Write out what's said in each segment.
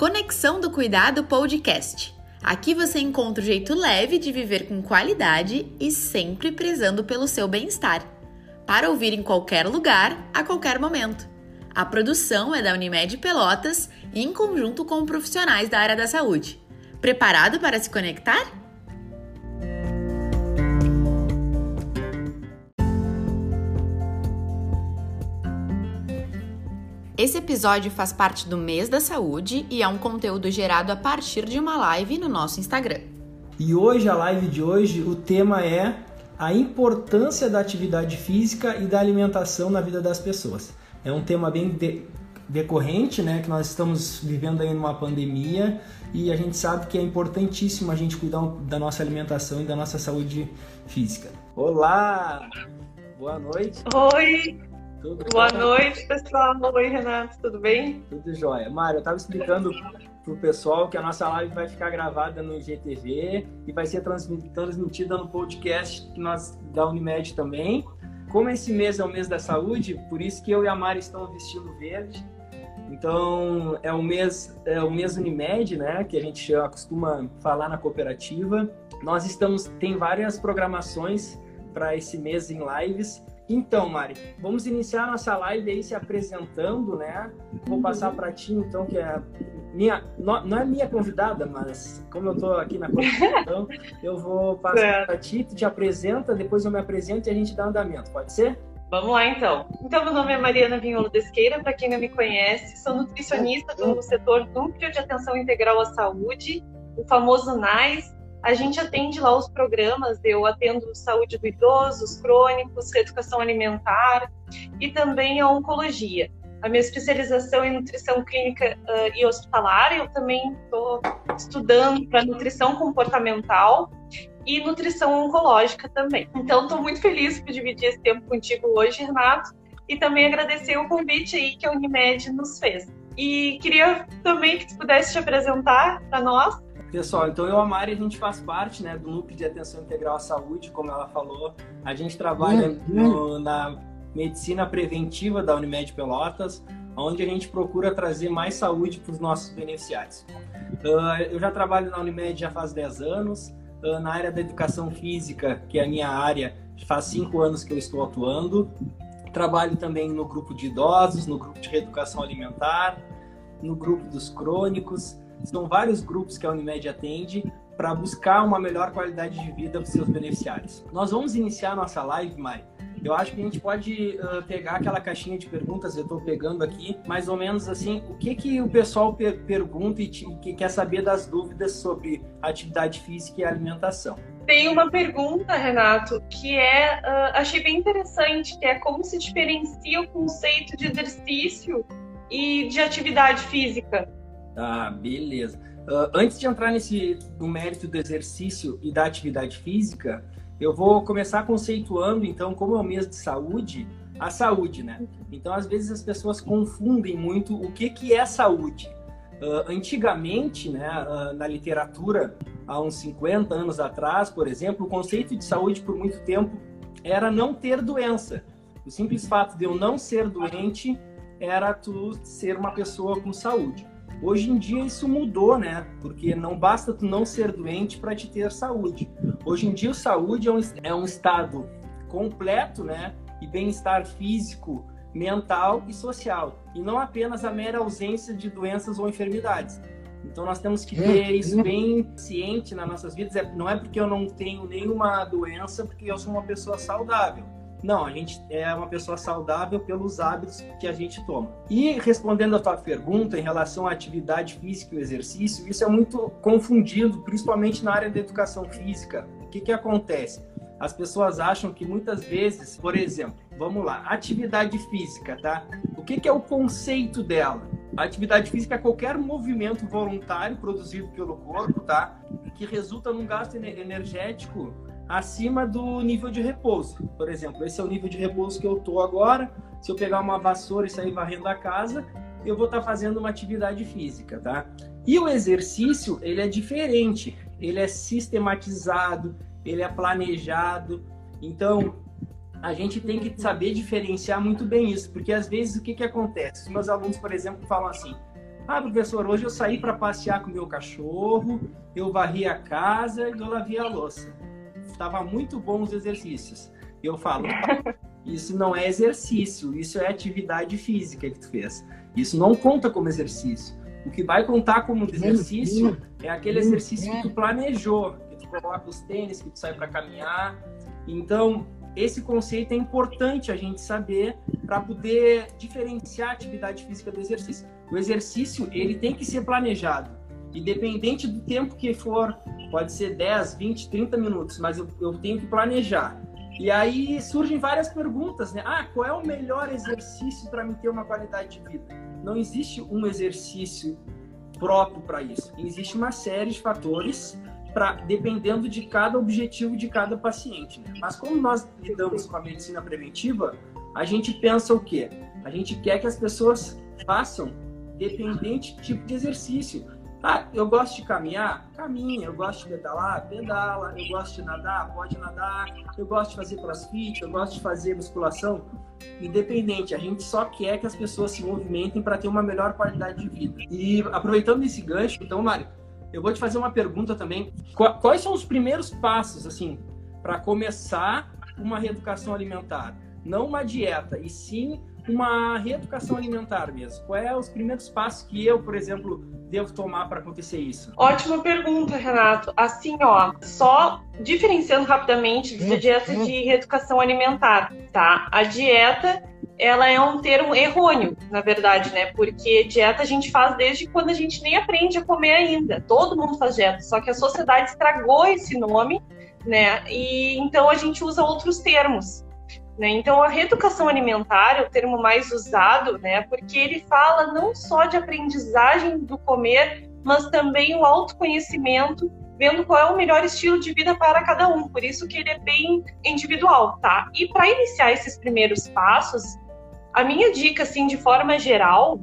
Conexão do Cuidado Podcast. Aqui você encontra o jeito leve de viver com qualidade e sempre prezando pelo seu bem-estar. Para ouvir em qualquer lugar, a qualquer momento. A produção é da Unimed Pelotas em conjunto com profissionais da área da saúde. Preparado para se conectar? Esse episódio faz parte do Mês da Saúde e é um conteúdo gerado a partir de uma live no nosso Instagram. E hoje, a live de hoje, o tema é a importância da atividade física e da alimentação na vida das pessoas. É um tema bem de decorrente, né, que nós estamos vivendo aí numa pandemia e a gente sabe que é importantíssimo a gente cuidar da nossa alimentação e da nossa saúde física. Olá! Boa noite! Oi! Tudo Boa bom? noite, pessoal. Oi, Renato, tudo bem? Tudo jóia. Mário, eu estava explicando para o pessoal que a nossa live vai ficar gravada no IGTV e vai ser transmitida no podcast que nós da Unimed também. Como esse mês é o mês da saúde, por isso que eu e a Mari estamos vestindo verde. Então, é o mês, é o mês Unimed, né, que a gente costuma falar na cooperativa. Nós estamos tem várias programações para esse mês em lives então, Mari, vamos iniciar nossa live aí se apresentando, né? Vou passar para ti, então, que é minha, não, é minha convidada, mas como eu estou aqui na conversação, eu vou passar para ti, tu te apresenta, depois eu me apresento e a gente dá andamento, pode ser? Vamos lá, então. Então, meu nome é Mariana Vinholo Desqueira, para quem não me conhece, sou nutricionista do setor Núcleo de Atenção Integral à Saúde, o famoso NAIS, a gente atende lá os programas, eu atendo saúde do idoso, os crônicos, reeducação alimentar e também a oncologia. A minha especialização em nutrição clínica uh, e hospitalar, eu também estou estudando para nutrição comportamental e nutrição oncológica também. Então, estou muito feliz por dividir esse tempo contigo hoje, Renato, e também agradecer o convite aí que a Unimed nos fez. E queria também que tu pudesse te apresentar para nós, Pessoal, então eu e a Mari, a gente faz parte né, do Núcleo de Atenção Integral à Saúde, como ela falou. A gente trabalha uhum. no, na medicina preventiva da Unimed Pelotas, onde a gente procura trazer mais saúde para os nossos beneficiários. Uh, eu já trabalho na Unimed já faz 10 anos, uh, na área da educação física, que é a minha área, faz 5 anos que eu estou atuando. Trabalho também no grupo de idosos, no grupo de reeducação alimentar, no grupo dos crônicos são vários grupos que a Unimed atende para buscar uma melhor qualidade de vida para seus beneficiários. Nós vamos iniciar nossa live, Mari. Eu acho que a gente pode uh, pegar aquela caixinha de perguntas, eu estou pegando aqui, mais ou menos assim, o que, que o pessoal per pergunta e que quer saber das dúvidas sobre atividade física e alimentação. Tem uma pergunta, Renato, que é, uh, achei bem interessante, que é como se diferencia o conceito de exercício e de atividade física. Tá, beleza. Uh, antes de entrar nesse no mérito do exercício e da atividade física, eu vou começar conceituando, então, como é o mês de saúde, a saúde, né? Então, às vezes as pessoas confundem muito o que, que é saúde. Uh, antigamente, né, uh, na literatura, há uns 50 anos atrás, por exemplo, o conceito de saúde por muito tempo era não ter doença. O simples fato de eu não ser doente era tu ser uma pessoa com saúde. Hoje em dia isso mudou, né? Porque não basta tu não ser doente para te ter saúde. Hoje em dia, saúde é um, é um estado completo, né? E bem-estar físico, mental e social. E não apenas a mera ausência de doenças ou enfermidades. Então nós temos que ter isso bem ciente nas nossas vidas. É, não é porque eu não tenho nenhuma doença, porque eu sou uma pessoa saudável não, a gente é uma pessoa saudável pelos hábitos que a gente toma. E respondendo a tua pergunta em relação à atividade física e o exercício, isso é muito confundido, principalmente na área da educação física. O que, que acontece? As pessoas acham que muitas vezes, por exemplo, vamos lá, atividade física, tá? O que, que é o conceito dela? A atividade física é qualquer movimento voluntário produzido pelo corpo, tá? Que resulta num gasto energético acima do nível de repouso. Por exemplo, esse é o nível de repouso que eu estou agora. Se eu pegar uma vassoura e sair varrendo a casa, eu vou estar tá fazendo uma atividade física, tá? E o exercício, ele é diferente. Ele é sistematizado, ele é planejado. Então, a gente tem que saber diferenciar muito bem isso, porque às vezes o que, que acontece? Os meus alunos, por exemplo, falam assim: Ah, professor, hoje eu saí para passear com meu cachorro, eu varri a casa e eu lavei a louça. Estava muito bom os exercícios. Eu falo, isso não é exercício, isso é atividade física que tu fez. Isso não conta como exercício. O que vai contar como exercício é aquele exercício que tu planejou, que tu coloca os tênis, que tu sai para caminhar. Então, esse conceito é importante a gente saber para poder diferenciar a atividade física do exercício. O exercício, ele tem que ser planejado. Independente do tempo que for, pode ser 10, 20, 30 minutos, mas eu, eu tenho que planejar. E aí surgem várias perguntas, né? Ah, qual é o melhor exercício para me ter uma qualidade de vida? Não existe um exercício próprio para isso. Existe uma série de fatores para dependendo de cada objetivo de cada paciente. Né? Mas como nós lidamos com a medicina preventiva, a gente pensa o quê? A gente quer que as pessoas façam dependente tipo de exercício. Ah, eu gosto de caminhar? Caminha. Eu gosto de pedalar? Pedala. Eu gosto de nadar? Pode nadar. Eu gosto de fazer crossfit? Eu gosto de fazer musculação? Independente, a gente só quer que as pessoas se movimentem para ter uma melhor qualidade de vida. E aproveitando esse gancho, então, Mário, eu vou te fazer uma pergunta também. Quais são os primeiros passos, assim, para começar uma reeducação alimentar? Não uma dieta, e sim uma reeducação alimentar mesmo. Quais são os primeiros passos que eu, por exemplo, devo tomar para acontecer isso? Ótima pergunta, Renato. Assim, ó, só diferenciando rapidamente de dieta de reeducação alimentar, tá? A dieta ela é um termo errôneo, na verdade, né? Porque dieta a gente faz desde quando a gente nem aprende a comer ainda. Todo mundo faz dieta, só que a sociedade estragou esse nome, né? E então a gente usa outros termos. Né? Então, a reeducação alimentar é o termo mais usado, né? porque ele fala não só de aprendizagem do comer, mas também o autoconhecimento, vendo qual é o melhor estilo de vida para cada um. Por isso que ele é bem individual, tá? E para iniciar esses primeiros passos, a minha dica, assim, de forma geral,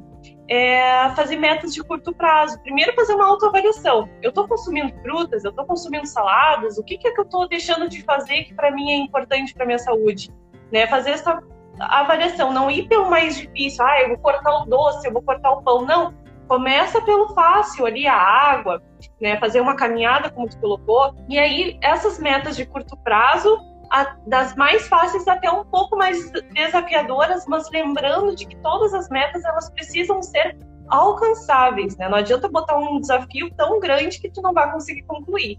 é fazer metas de curto prazo. Primeiro, fazer uma autoavaliação. Eu estou consumindo frutas, eu estou consumindo saladas, o que, que é que eu estou deixando de fazer que para mim é importante para minha saúde? Né? Fazer essa avaliação, não ir pelo mais difícil, ah, eu vou cortar o doce, eu vou cortar o pão, não. Começa pelo fácil ali, a água, né? Fazer uma caminhada, como tu colocou. E aí, essas metas de curto prazo, a, das mais fáceis até um pouco mais desafiadoras, mas lembrando de que todas as metas elas precisam ser alcançáveis, né? Não adianta botar um desafio tão grande que tu não vai conseguir concluir.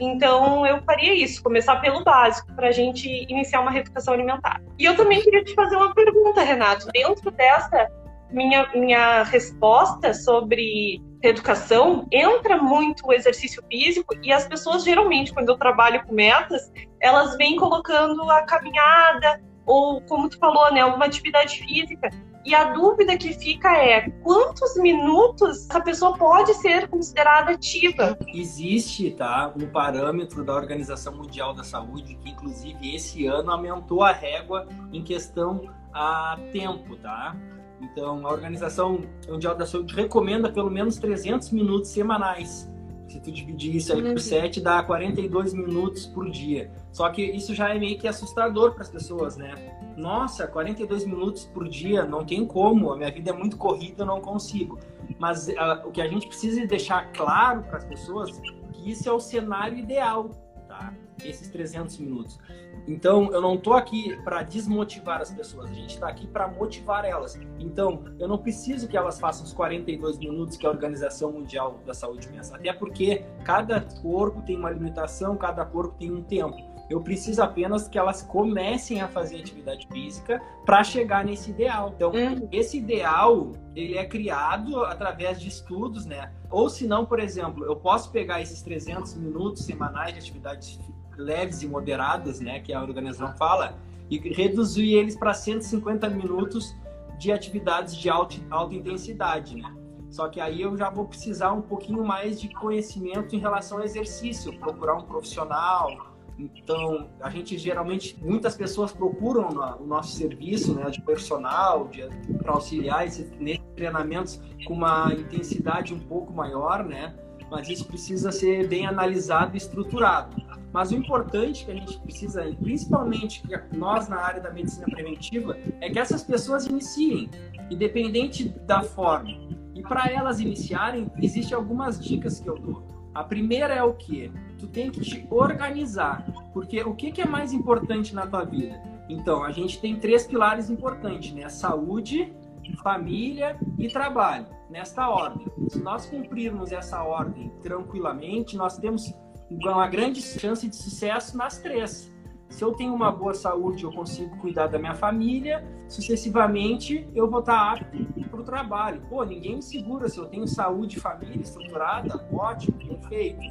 Então eu faria isso, começar pelo básico para a gente iniciar uma reeducação alimentar. E eu também queria te fazer uma pergunta, Renato. Dentro dessa minha, minha resposta sobre educação entra muito o exercício físico e as pessoas geralmente quando eu trabalho com metas elas vêm colocando a caminhada ou como tu falou né alguma atividade física e a dúvida que fica é quantos minutos essa pessoa pode ser considerada ativa existe tá um parâmetro da Organização Mundial da Saúde que inclusive esse ano aumentou a régua em questão a tempo tá então, a Organização Mundial da Saúde recomenda pelo menos 300 minutos semanais. Se tu dividir isso aí por 7, uhum. dá 42 minutos por dia. Só que isso já é meio que assustador para as pessoas, né? Nossa, 42 minutos por dia, não tem como. A minha vida é muito corrida, eu não consigo. Mas uh, o que a gente precisa deixar claro para as pessoas que isso é o cenário ideal, tá? Esses 300 minutos. Então, eu não estou aqui para desmotivar as pessoas, a gente está aqui para motivar elas. Então, eu não preciso que elas façam os 42 minutos que a Organização Mundial da Saúde pensa, até porque cada corpo tem uma limitação, cada corpo tem um tempo. Eu preciso apenas que elas comecem a fazer atividade física para chegar nesse ideal. Então, hum. esse ideal, ele é criado através de estudos, né? Ou se não, por exemplo, eu posso pegar esses 300 minutos semanais de atividade leves e moderadas, né, que a organização fala, e reduzir eles para 150 minutos de atividades de alta, alta intensidade, né? Só que aí eu já vou precisar um pouquinho mais de conhecimento em relação ao exercício, procurar um profissional. Então, a gente geralmente, muitas pessoas procuram o nosso serviço né, de personal, para auxiliar esses, nesses treinamentos com uma intensidade um pouco maior, né? Mas isso precisa ser bem analisado e estruturado. Mas o importante que a gente precisa, principalmente nós na área da medicina preventiva, é que essas pessoas iniciem, independente da forma. E para elas iniciarem, existem algumas dicas que eu dou. A primeira é o que? Tu tem que te organizar, porque o que, que é mais importante na tua vida? Então, a gente tem três pilares importantes, né? Saúde, família e trabalho, nesta ordem. Se nós cumprirmos essa ordem tranquilamente, nós temos uma grande chance de sucesso nas três. Se eu tenho uma boa saúde, eu consigo cuidar da minha família, sucessivamente eu vou estar apto para o trabalho. Pô, ninguém me segura se eu tenho saúde e família estruturada, ótimo, perfeito.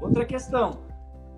Outra questão,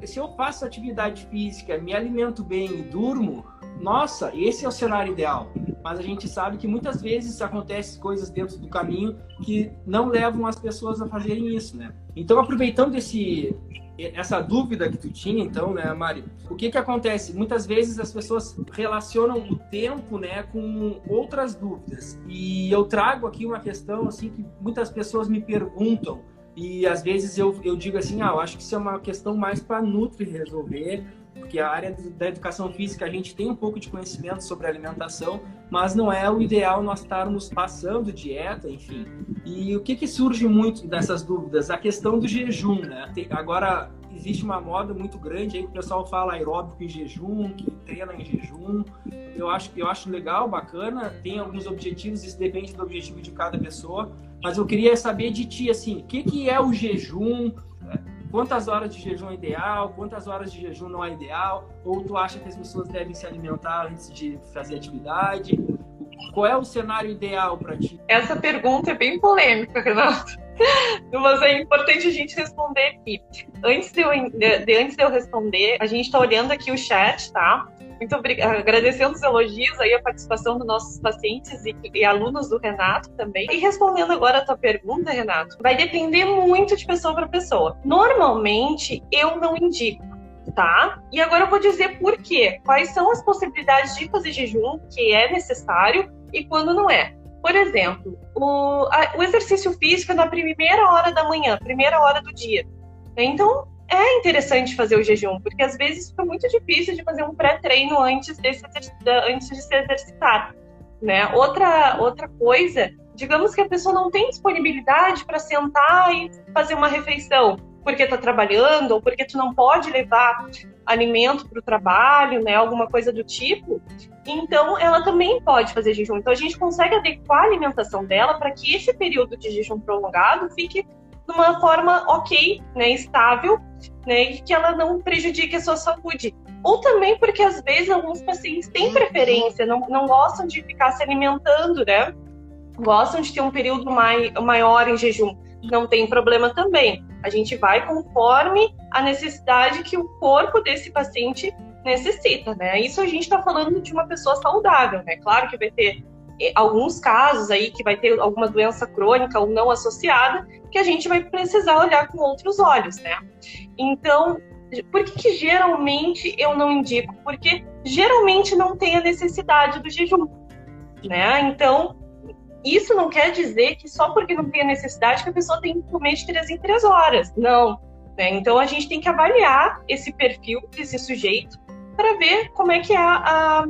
se eu faço atividade física, me alimento bem e durmo, nossa, esse é o cenário ideal. Mas a gente sabe que muitas vezes acontecem coisas dentro do caminho que não levam as pessoas a fazerem isso, né? Então, aproveitando esse, essa dúvida que tu tinha, então, né, Mari? O que que acontece? Muitas vezes as pessoas relacionam o tempo, né, com outras dúvidas. E eu trago aqui uma questão, assim, que muitas pessoas me perguntam. E às vezes eu, eu digo assim, ah, eu acho que isso é uma questão mais para Nutri resolver, porque a área da educação física a gente tem um pouco de conhecimento sobre alimentação, mas não é o ideal nós estarmos passando dieta, enfim. E o que, que surge muito dessas dúvidas? A questão do jejum, né? Agora existe uma moda muito grande aí que o pessoal fala aeróbico em jejum, que treina em jejum. Eu acho, eu acho legal, bacana, tem alguns objetivos, isso depende do objetivo de cada pessoa, mas eu queria saber de ti, assim, o que, que é o jejum? Quantas horas de jejum é ideal, quantas horas de jejum não é ideal, ou tu acha que as pessoas devem se alimentar antes de fazer atividade? Qual é o cenário ideal para ti? Essa pergunta é bem polêmica, Renato. Mas é importante a gente responder aqui. Antes de eu, de, de antes de eu responder, a gente está olhando aqui o chat, tá? Muito obrigada, agradecendo os elogios aí, a participação dos nossos pacientes e, e, alunos do Renato também. E respondendo agora a tua pergunta, Renato, vai depender muito de pessoa para pessoa. Normalmente, eu não indico, tá? E agora eu vou dizer por quê. Quais são as possibilidades de fazer jejum que é necessário e quando não é. Por exemplo, o, a, o exercício físico é na primeira hora da manhã, primeira hora do dia. Então, é interessante fazer o jejum, porque às vezes fica muito difícil de fazer um pré-treino antes, antes de se exercitar. Né? Outra, outra coisa, digamos que a pessoa não tem disponibilidade para sentar e fazer uma refeição, porque está trabalhando ou porque tu não pode levar alimento para o trabalho, né, alguma coisa do tipo. Então, ela também pode fazer jejum. Então, a gente consegue adequar a alimentação dela para que esse período de jejum prolongado fique numa forma ok, né, estável, né, e que ela não prejudique a sua saúde. Ou também porque às vezes alguns pacientes têm preferência, não, não gostam de ficar se alimentando, né? Gostam de ter um período mai, maior em jejum. Não tem problema também. A gente vai conforme a necessidade que o corpo desse paciente necessita, né? Isso a gente está falando de uma pessoa saudável, né? Claro que vai ter eh, alguns casos aí que vai ter alguma doença crônica ou não associada, que a gente vai precisar olhar com outros olhos, né? Então, por que, que geralmente eu não indico? Porque geralmente não tem a necessidade do jejum, né? Então, isso não quer dizer que só porque não tem a necessidade que a pessoa tem que comer de três em três horas. Não. Né? Então, a gente tem que avaliar esse perfil desse sujeito para ver como é que é a,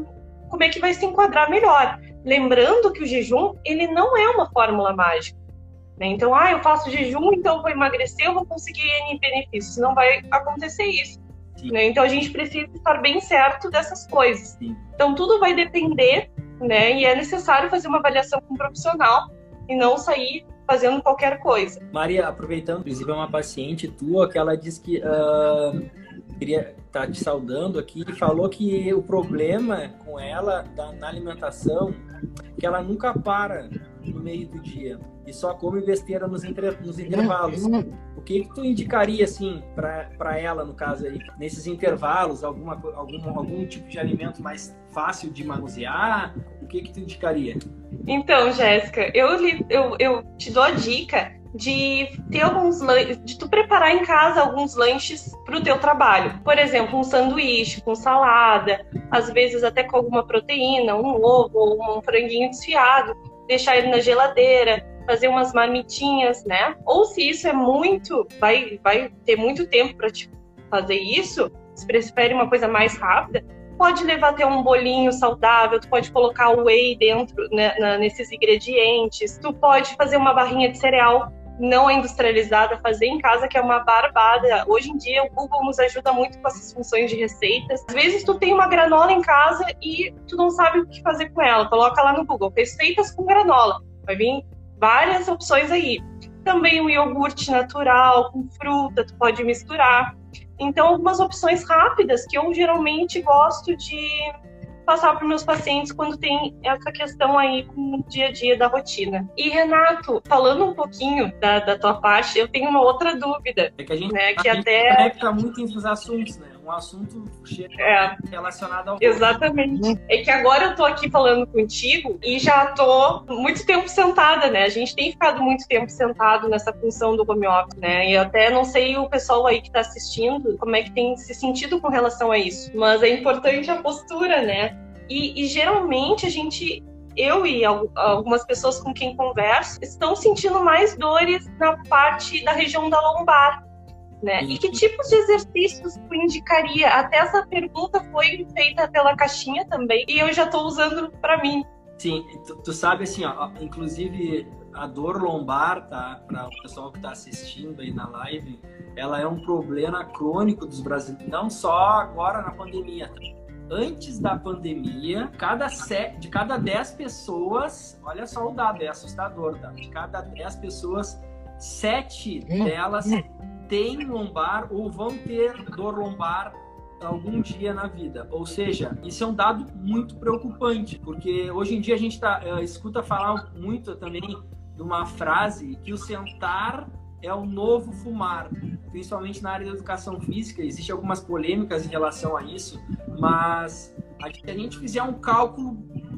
como é que vai se enquadrar melhor. Lembrando que o jejum ele não é uma fórmula mágica. Né? Então, ah, eu faço jejum, então eu vou emagrecer, eu vou conseguir N benefícios. Não vai acontecer isso. Né? Então, a gente precisa estar bem certo dessas coisas. Sim. Então, tudo vai depender, né? E é necessário fazer uma avaliação com um profissional e não sair fazendo qualquer coisa. Maria, aproveitando, inclusive é uma paciente tua que ela diz que uh, queria tá te saudando aqui e falou que o problema com ela da, na alimentação que ela nunca para no meio do dia e só come besteira nos, entre, nos intervalos. O que, que tu indicaria, assim, para ela, no caso aí, nesses intervalos, alguma, algum, algum tipo de alimento mais fácil de manusear? O que, que tu indicaria? Então, Jéssica, eu, eu, eu te dou a dica de ter alguns de tu preparar em casa alguns lanches para o teu trabalho. Por exemplo, um sanduíche com salada, às vezes até com alguma proteína, um ovo ou um franguinho desfiado, deixar ele na geladeira, fazer umas marmitinhas, né? Ou se isso é muito, vai vai ter muito tempo para te fazer isso, se prefere uma coisa mais rápida, pode levar até um bolinho saudável, tu pode colocar o whey dentro né, na, nesses ingredientes, tu pode fazer uma barrinha de cereal não industrializada, fazer em casa, que é uma barbada. Hoje em dia, o Google nos ajuda muito com essas funções de receitas. Às vezes, tu tem uma granola em casa e tu não sabe o que fazer com ela. Coloca lá no Google, receitas com granola. Vai vir várias opções aí. Também o iogurte natural, com fruta, tu pode misturar. Então, algumas opções rápidas que eu geralmente gosto de passar para meus pacientes quando tem essa questão aí com o dia a dia da rotina. E Renato, falando um pouquinho da, da tua parte, eu tenho uma outra dúvida. É que a gente, né, a que gente até conecta muito entre os assuntos, né? Um assunto chega É. relacionado ao Exatamente. É que agora eu tô aqui falando contigo e já tô muito tempo sentada, né? A gente tem ficado muito tempo sentado nessa função do home office, né? E até não sei o pessoal aí que tá assistindo como é que tem se sentido com relação a isso. Mas é importante a postura, né? E, e geralmente a gente eu e al- algumas pessoas com quem converso estão sentindo mais dores na parte da região da lombar. Né? E que tipos de exercícios tu indicaria? Até essa pergunta foi feita pela caixinha também e eu já estou usando para mim. Sim, tu, tu sabe assim, ó, inclusive a dor lombar, tá? Para o pessoal que está assistindo aí na live, ela é um problema crônico dos brasileiros, não só agora na pandemia. Tá? Antes da pandemia, cada se- de cada 10 pessoas, olha só o dado, é assustador, tá? De cada 10 pessoas, 7 delas têm lombar ou vão ter dor lombar algum dia na vida. Ou seja, isso é um dado muito preocupante, porque hoje em dia a gente tá, eh, escuta falar muito também de uma frase que o sentar é o novo fumar, principalmente na área da educação física. Existem algumas polêmicas em relação a isso, mas a gente- fizer um cálculo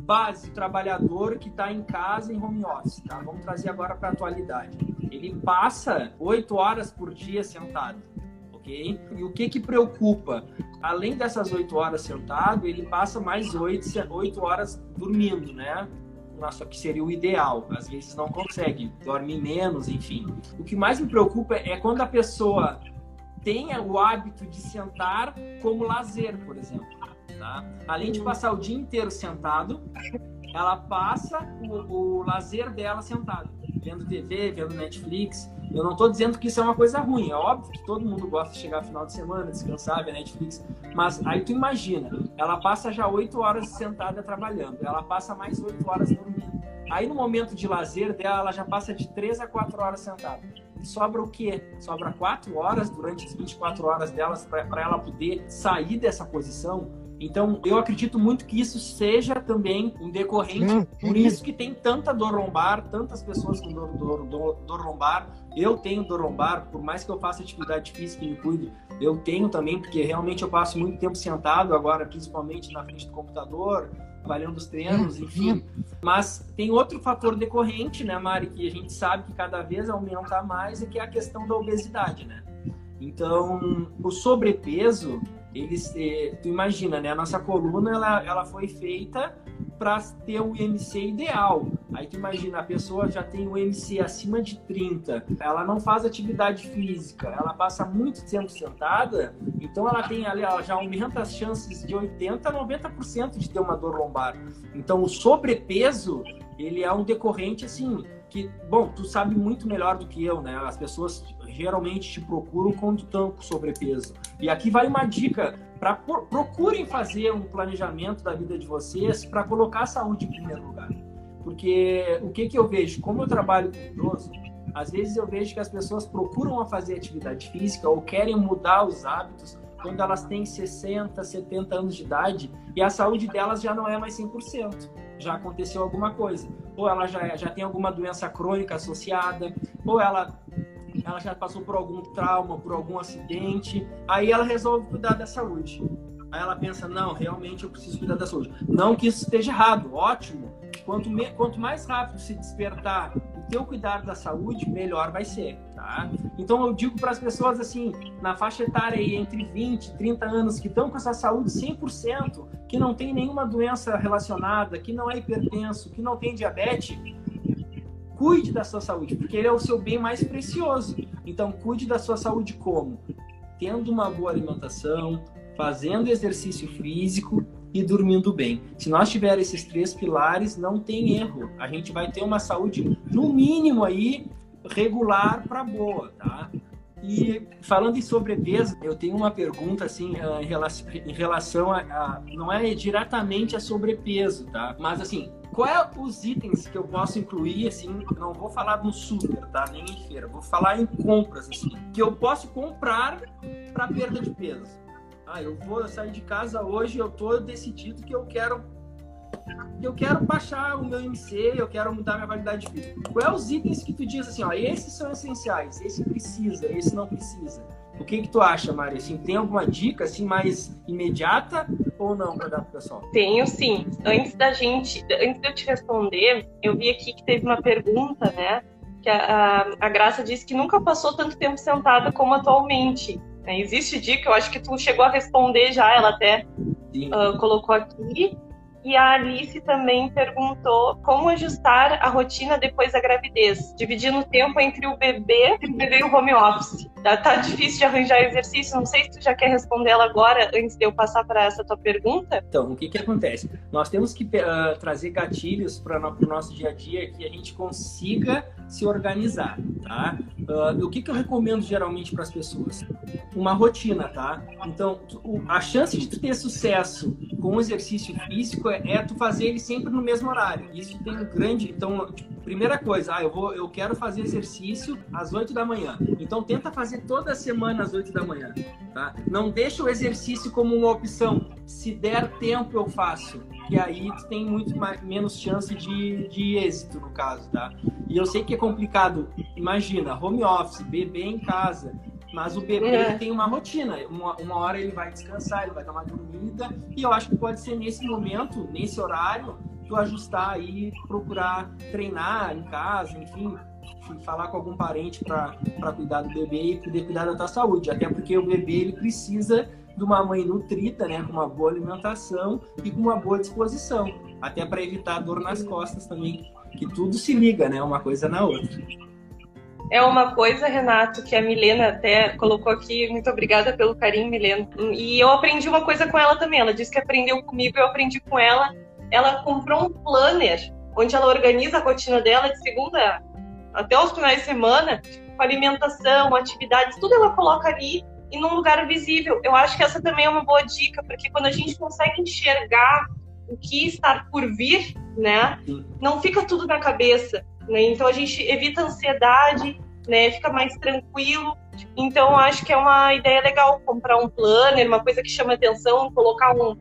base do trabalhador que está em casa em home office, tá? Vamos trazer agora para a atualidade. Ele passa oito horas por dia sentado, ok? E o que que preocupa? Além dessas oito horas sentado, ele passa mais oito, horas dormindo, né? Nossa, que seria o ideal. Às vezes não consegue, dorme menos, enfim. O que mais me preocupa é quando a pessoa tenha o hábito de sentar como lazer, por exemplo. Tá? Além de passar o dia inteiro sentado, ela passa o, o lazer dela sentado, vendo TV, vendo Netflix. Eu não estou dizendo que isso é uma coisa ruim. É óbvio que todo mundo gosta de chegar final de semana, descansar, ver Netflix. Mas aí tu imagina, ela passa já oito horas sentada trabalhando, ela passa mais oito horas dormindo. Aí no momento de lazer dela, ela já passa de três a quatro horas sentada. E sobra o quê? Sobra quatro horas durante as 24 horas delas para ela poder sair dessa posição. Então, eu acredito muito que isso seja também um decorrente, por isso que tem tanta dor lombar, tantas pessoas com dor, dor, dor, dor lombar. Eu tenho dor lombar, por mais que eu faça atividade física e me cuide, eu tenho também, porque realmente eu passo muito tempo sentado agora, principalmente na frente do computador, trabalhando os treinos, enfim. Mas tem outro fator decorrente, né, Mari, que a gente sabe que cada vez aumenta mais, e que é a questão da obesidade, né? Então, o sobrepeso, eles, eh, tu imagina, né? A nossa coluna, ela, ela foi feita para ter o IMC ideal. Aí tu imagina, a pessoa já tem o IMC acima de 30, ela não faz atividade física, ela passa muito tempo sentada, então ela tem ali, ela já aumenta as chances de 80 a 90% de ter uma dor lombar. Então o sobrepeso, ele é um decorrente assim, que, bom, tu sabe muito melhor do que eu, né? As pessoas geralmente te procuram quando estão com sobrepeso. E aqui vai uma dica para procurem fazer um planejamento da vida de vocês para colocar a saúde em primeiro lugar. Porque o que que eu vejo, como eu trabalho com idoso, às vezes eu vejo que as pessoas procuram fazer atividade física ou querem mudar os hábitos quando elas têm 60, 70 anos de idade e a saúde delas já não é mais 100%. Já aconteceu alguma coisa. Ou ela já, já tem alguma doença crônica associada, ou ela ela já passou por algum trauma, por algum acidente, aí ela resolve cuidar da saúde. Aí ela pensa, não, realmente eu preciso cuidar da saúde. Não que isso esteja errado, ótimo. Quanto, me, quanto mais rápido se despertar teu cuidar da saúde, melhor vai ser, tá? Então eu digo para as pessoas assim, na faixa etária aí, entre 20 e 30 anos, que estão com essa saúde 100%, que não tem nenhuma doença relacionada, que não é hipertenso, que não tem diabetes, cuide da sua saúde, porque ele é o seu bem mais precioso. Então, cuide da sua saúde como? Tendo uma boa alimentação, fazendo exercício físico e dormindo bem. Se nós tivermos esses três pilares, não tem erro. A gente vai ter uma saúde, no mínimo aí, regular para boa, tá? E falando em sobrepeso, eu tenho uma pergunta assim em relação, em relação a, a, não é diretamente a sobrepeso, tá? Mas assim, qual é os itens que eu posso incluir assim? Não vou falar no super, tá? Nem em feira, vou falar em compras assim, que eu posso comprar para perda de peso. Ah, eu vou sair de casa hoje, eu tô decidido que eu quero eu quero baixar o meu MC, eu quero mudar minha qualidade de vida. Quais é os itens que tu diz assim, ó, esses são essenciais, esse precisa, esse não precisa? O que que tu acha, Mari? Assim, tem alguma dica assim mais imediata ou não para dar pro pessoal? Tenho sim. Antes da gente, antes de eu te responder, eu vi aqui que teve uma pergunta, né? Que a, a, a Graça disse que nunca passou tanto tempo sentada como atualmente. Né? Existe dica, eu acho que tu chegou a responder já, ela até uh, colocou aqui. E a Alice também perguntou como ajustar a rotina depois da gravidez, dividindo o tempo entre o bebê, o bebê e o home office. Tá, tá difícil de arranjar exercício, não sei se tu já quer responder ela agora, antes de eu passar para essa tua pergunta. Então, o que que acontece? Nós temos que uh, trazer gatilhos para o nosso dia a dia que a gente consiga se organizar, tá? Uh, o que que eu recomendo geralmente para as pessoas? Uma rotina, tá? Então, a chance de tu ter sucesso com o exercício físico é, é tu fazer ele sempre no mesmo horário. Isso tem um grande, então, tipo, primeira coisa, ah, eu vou, eu quero fazer exercício às 8 da manhã. Então, tenta fazer toda semana às 8 da manhã. Tá? Não deixa o exercício como uma opção. Se der tempo, eu faço. E aí tu tem muito mais, menos chance de, de êxito, no caso, tá? E eu sei que é complicado. Imagina, home office, bebê em casa. Mas o bebê é. tem uma rotina. Uma, uma hora ele vai descansar, ele vai dar uma dormida. E eu acho que pode ser nesse momento, nesse horário, tu ajustar aí, procurar treinar em casa, enfim, falar com algum parente para cuidar do bebê e poder cuidar da tua saúde. Até porque o bebê ele precisa de uma mãe nutrida, né, com uma boa alimentação e com uma boa disposição, até para evitar dor nas costas também, que tudo se liga, né, uma coisa na outra. É uma coisa, Renato, que a Milena até colocou aqui. Muito obrigada pelo carinho, Milena. E eu aprendi uma coisa com ela também. Ela disse que aprendeu comigo, eu aprendi com ela. Ela comprou um planner onde ela organiza a rotina dela de segunda até os finais de semana, com alimentação, atividades, tudo ela coloca ali e num lugar visível. Eu acho que essa também é uma boa dica, porque quando a gente consegue enxergar o que está por vir, né, não fica tudo na cabeça, né? Então a gente evita ansiedade, né, fica mais tranquilo. Então acho que é uma ideia legal comprar um planner, uma coisa que chama atenção, colocar um,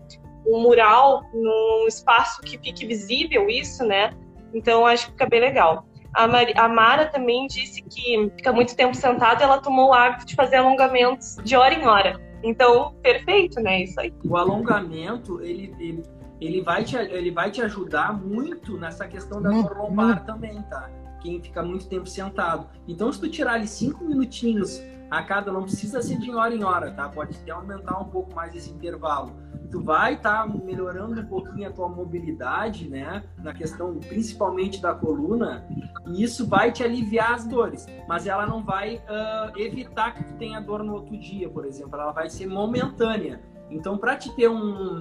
um mural num espaço que fique visível isso, né? Então acho que fica bem legal. A, Mar a Mara também disse que fica muito tempo sentada ela tomou o hábito de fazer alongamentos de hora em hora. Então, perfeito, né? Isso aí. O alongamento, ele, ele, ele, vai, te, ele vai te ajudar muito nessa questão da dor lombar também, tá? Quem fica muito tempo sentado. Então, se tu tirar ali cinco minutinhos a cada, não precisa ser de hora em hora, tá? Pode até aumentar um pouco mais esse intervalo tu vai estar tá melhorando um pouquinho a tua mobilidade, né? Na questão principalmente da coluna, e isso vai te aliviar as dores, mas ela não vai uh, evitar que tu tenha dor no outro dia, por exemplo, ela vai ser momentânea. Então, para te ter um,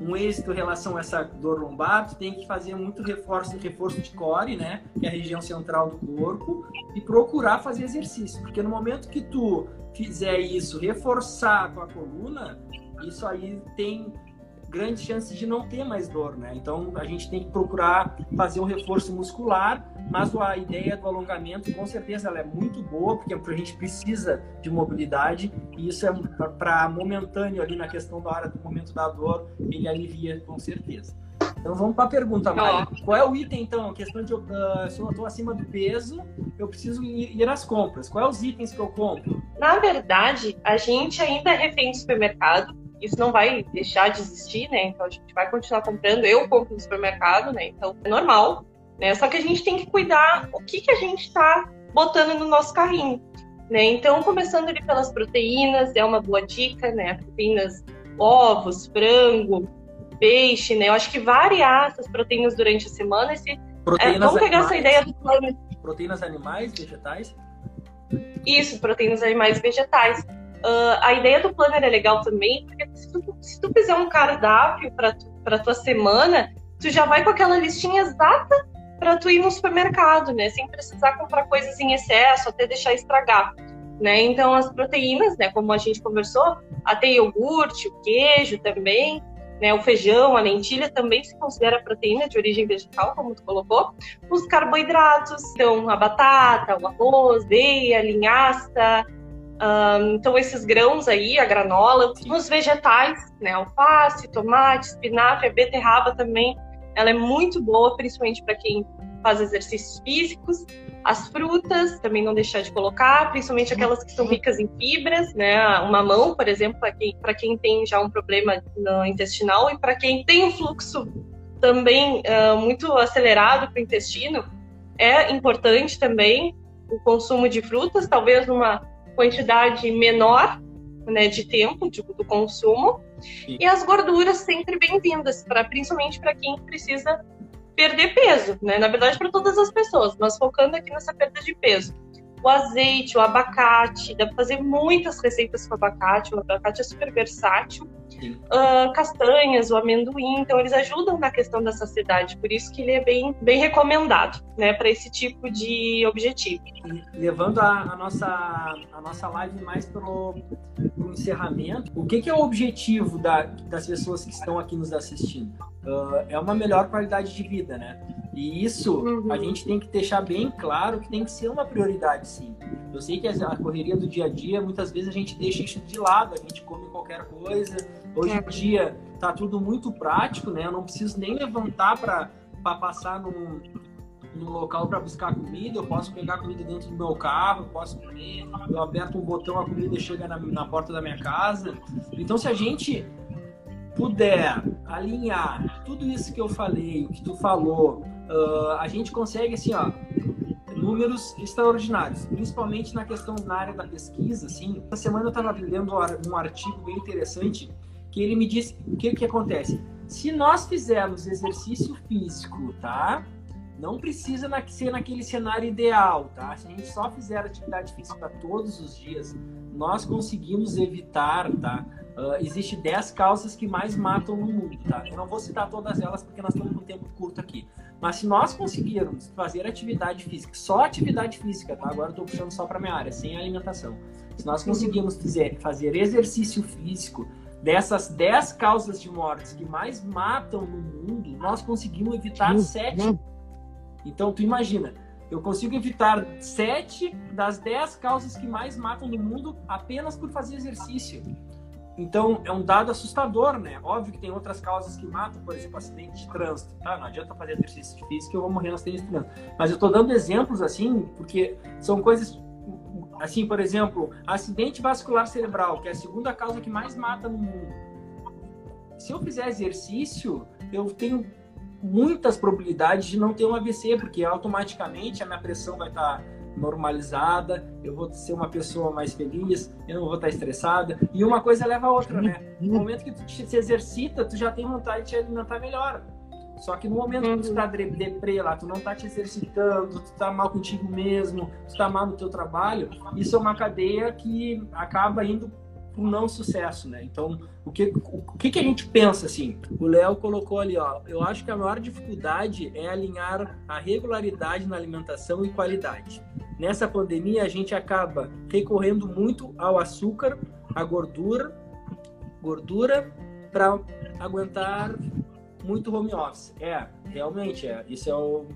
um êxito em relação a essa dor lombar, tu tem que fazer muito reforço, reforço de core, né? Que é a região central do corpo, e procurar fazer exercício. Porque no momento que tu fizer isso, reforçar a tua coluna, isso aí tem grandes chances de não ter mais dor, né? Então a gente tem que procurar fazer um reforço muscular, mas a ideia do alongamento, com certeza, ela é muito boa, porque a gente precisa de mobilidade e isso é para momentâneo ali na questão da hora do momento da dor, ele alivia com certeza. Então vamos para a pergunta, Maria. Qual é o item, então? A questão de uh, se eu estou acima do peso, eu preciso ir, ir às compras. Quais é os itens que eu compro? Na verdade, a gente ainda é refém do supermercado isso não vai deixar de existir, né? Então a gente vai continuar comprando. Eu compro no supermercado, né? Então é normal, né? Só que a gente tem que cuidar o que, que a gente está botando no nosso carrinho, né? Então, começando ali pelas proteínas, é uma boa dica, né? Proteínas, ovos, frango, peixe, né? Eu acho que variar essas proteínas durante a semana. Esse, é, vamos pegar animais, essa ideia do plano. Proteínas animais, vegetais? Isso, proteínas animais e vegetais. Uh, a ideia do planner é legal também, porque se tu, se tu fizer um cardápio para para tua semana, tu já vai com aquela listinha exata para tu ir no supermercado, né? Sem precisar comprar coisas em excesso, até deixar estragar. Né? Então, as proteínas, né, como a gente conversou, até iogurte, o queijo também, né, o feijão, a lentilha também se considera proteína de origem vegetal, como tu colocou. Os carboidratos, então a batata, o arroz, aveia, linhaça, um, então esses grãos aí, a granola, os vegetais, né, alface, tomate, espinafre, a beterraba também, ela é muito boa, principalmente para quem faz exercícios físicos. As frutas, também não deixar de colocar, principalmente aquelas que são ricas em fibras, né? O mamão, por exemplo, para quem, quem tem já um problema no intestinal e para quem tem um fluxo também uh, muito acelerado para o intestino, é importante também o consumo de frutas, talvez numa quantidade menor né, de tempo de, do consumo. Sim. E as gorduras sempre bem-vindas, principalmente para quem precisa perder peso, né? Na verdade, para todas as pessoas, mas focando aqui nessa perda de peso. O azeite, o abacate, dá para fazer muitas receitas com abacate, o abacate é super versátil. Uh, castanhas, o amendoim, então eles ajudam na questão da saciedade, por isso que ele é bem, bem recomendado, né, para esse tipo de objetivo. Levando a, a, nossa, a nossa live mais para o encerramento, o que, que, é o objetivo da, das pessoas que estão aqui nos assistindo? Uh, é uma melhor qualidade de vida, né? E isso uhum. a gente tem que deixar bem claro que tem que ser uma prioridade, sim. Eu sei que a correria do dia a dia, muitas vezes a gente deixa isso de lado, a gente come qualquer coisa. Hoje em é. dia tá tudo muito prático, né? Eu não preciso nem levantar para passar num, num local para buscar comida, eu posso pegar comida dentro do meu carro, eu posso comer, eu aperto um botão, a comida chega na, na porta da minha casa. Então, se a gente puder alinhar tudo isso que eu falei, que tu falou, uh, a gente consegue assim, ó, números extraordinários, principalmente na questão na área da pesquisa, assim. Essa semana eu estava lendo um artigo bem interessante que ele me disse o que que acontece. Se nós fizermos exercício físico, tá? Não precisa ser naquele cenário ideal, tá? Se a gente só fizer atividade física todos os dias, nós conseguimos evitar, tá? Uh, existe 10 causas que mais matam no mundo, tá? Eu não vou citar todas elas porque nós estamos com um tempo curto aqui. Mas se nós conseguirmos fazer atividade física, só atividade física, tá? Agora eu estou puxando só para minha área, sem alimentação. Se nós conseguirmos fazer, fazer exercício físico, dessas 10 causas de mortes que mais matam no mundo, nós conseguimos evitar 7. Então, tu imagina, eu consigo evitar 7 das 10 causas que mais matam no mundo apenas por fazer exercício. Então, é um dado assustador, né? Óbvio que tem outras causas que matam, por exemplo, acidente de trânsito, tá? Não adianta fazer exercício físico que eu vou morrer no acidente de trânsito. Mas eu estou dando exemplos, assim, porque são coisas... Assim, por exemplo, acidente vascular cerebral, que é a segunda causa que mais mata no mundo. Se eu fizer exercício, eu tenho muitas probabilidades de não ter um AVC, porque automaticamente a minha pressão vai estar... Tá normalizada, eu vou ser uma pessoa mais feliz, eu não vou estar estressada. E uma coisa leva a outra, né? No momento que tu te, se exercita, tu já tem vontade de te alimentar melhor. Só que no momento que tu tá deprê lá, tu não tá te exercitando, tu tá mal contigo mesmo, tu tá mal no teu trabalho, isso é uma cadeia que acaba indo pro não sucesso, né? Então, o que, o que, que a gente pensa assim? O Léo colocou ali, ó. Eu acho que a maior dificuldade é alinhar a regularidade na alimentação e qualidade. Nessa pandemia, a gente acaba recorrendo muito ao açúcar, à gordura, gordura para aguentar muito home office. É, realmente é. Isso é o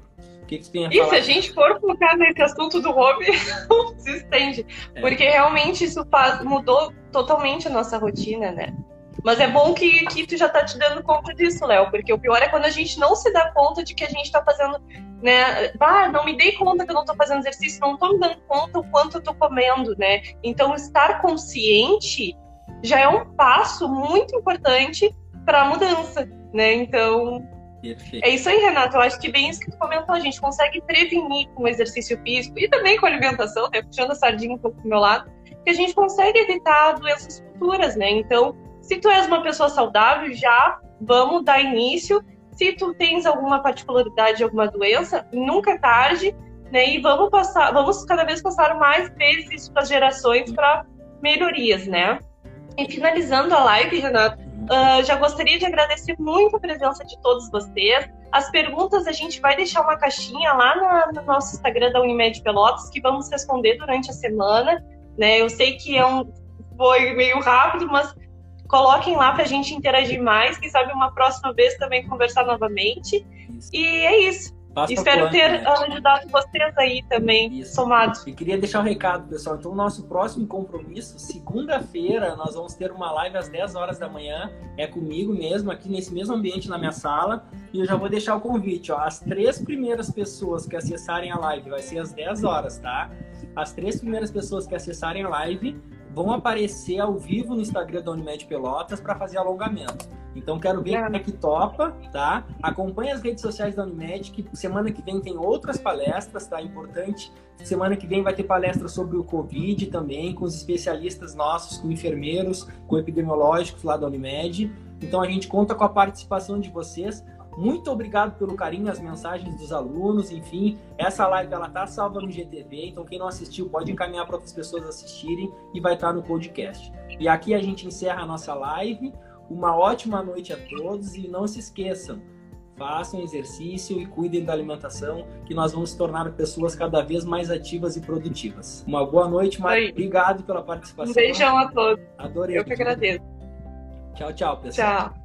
o que, que você tem a falar? E se a gente for focar nesse assunto do hobby, se estende. É. Porque realmente isso faz, mudou totalmente a nossa rotina, né? Mas é bom que, que tu já tá te dando conta disso, Léo, porque o pior é quando a gente não se dá conta de que a gente tá fazendo, né? Ah, não me dei conta que eu não tô fazendo exercício, não tô me dando conta o quanto eu tô comendo, né? Então, estar consciente já é um passo muito importante para a mudança, né? Então, Perfeito. É isso aí, Renato. Eu acho que bem isso que tu comentou. A gente consegue prevenir com o exercício físico e também com a alimentação, né? puxando a sardinha um pouco do meu lado, que a gente consegue evitar doenças futuras, né? Então, se tu és uma pessoa saudável, já vamos dar início. Se tu tens alguma particularidade, alguma doença, nunca é tarde, né? E vamos passar, vamos cada vez passar mais vezes isso para as gerações para melhorias, né? E finalizando a live, Renato, uh, já gostaria de agradecer muito a presença de todos vocês. As perguntas a gente vai deixar uma caixinha lá no, no nosso Instagram da Unimed Pelotas que vamos responder durante a semana. Né? Eu sei que é um, foi meio rápido, mas coloquem lá para a gente interagir mais. Quem sabe uma próxima vez também conversar novamente. E é isso. Basta Espero ter ajudado vocês aí também, Isso. somados. E queria deixar um recado, pessoal. Então, o nosso próximo compromisso, segunda-feira, nós vamos ter uma live às 10 horas da manhã. É comigo mesmo, aqui nesse mesmo ambiente, na minha sala. E eu já vou deixar o convite, ó. As três primeiras pessoas que acessarem a live, vai ser às 10 horas, tá? As três primeiras pessoas que acessarem a live vão aparecer ao vivo no Instagram da Unimed Pelotas para fazer alongamento. Então quero ver quem é que topa, tá? Acompanhe as redes sociais da Unimed, que semana que vem tem outras palestras, tá? Importante. Semana que vem vai ter palestra sobre o Covid também, com os especialistas nossos, com enfermeiros, com epidemiológicos lá da Unimed. Então a gente conta com a participação de vocês. Muito obrigado pelo carinho, as mensagens dos alunos, enfim. Essa live ela tá salva no GTV, então quem não assistiu pode encaminhar para outras pessoas assistirem e vai estar tá no podcast. E aqui a gente encerra a nossa live. Uma ótima noite a todos e não se esqueçam, façam exercício e cuidem da alimentação, que nós vamos tornar pessoas cada vez mais ativas e produtivas. Uma boa noite, Mário. Obrigado pela participação. Um beijão a todos. Adorei. Eu que agradeço. Tchau, tchau, pessoal. Tchau.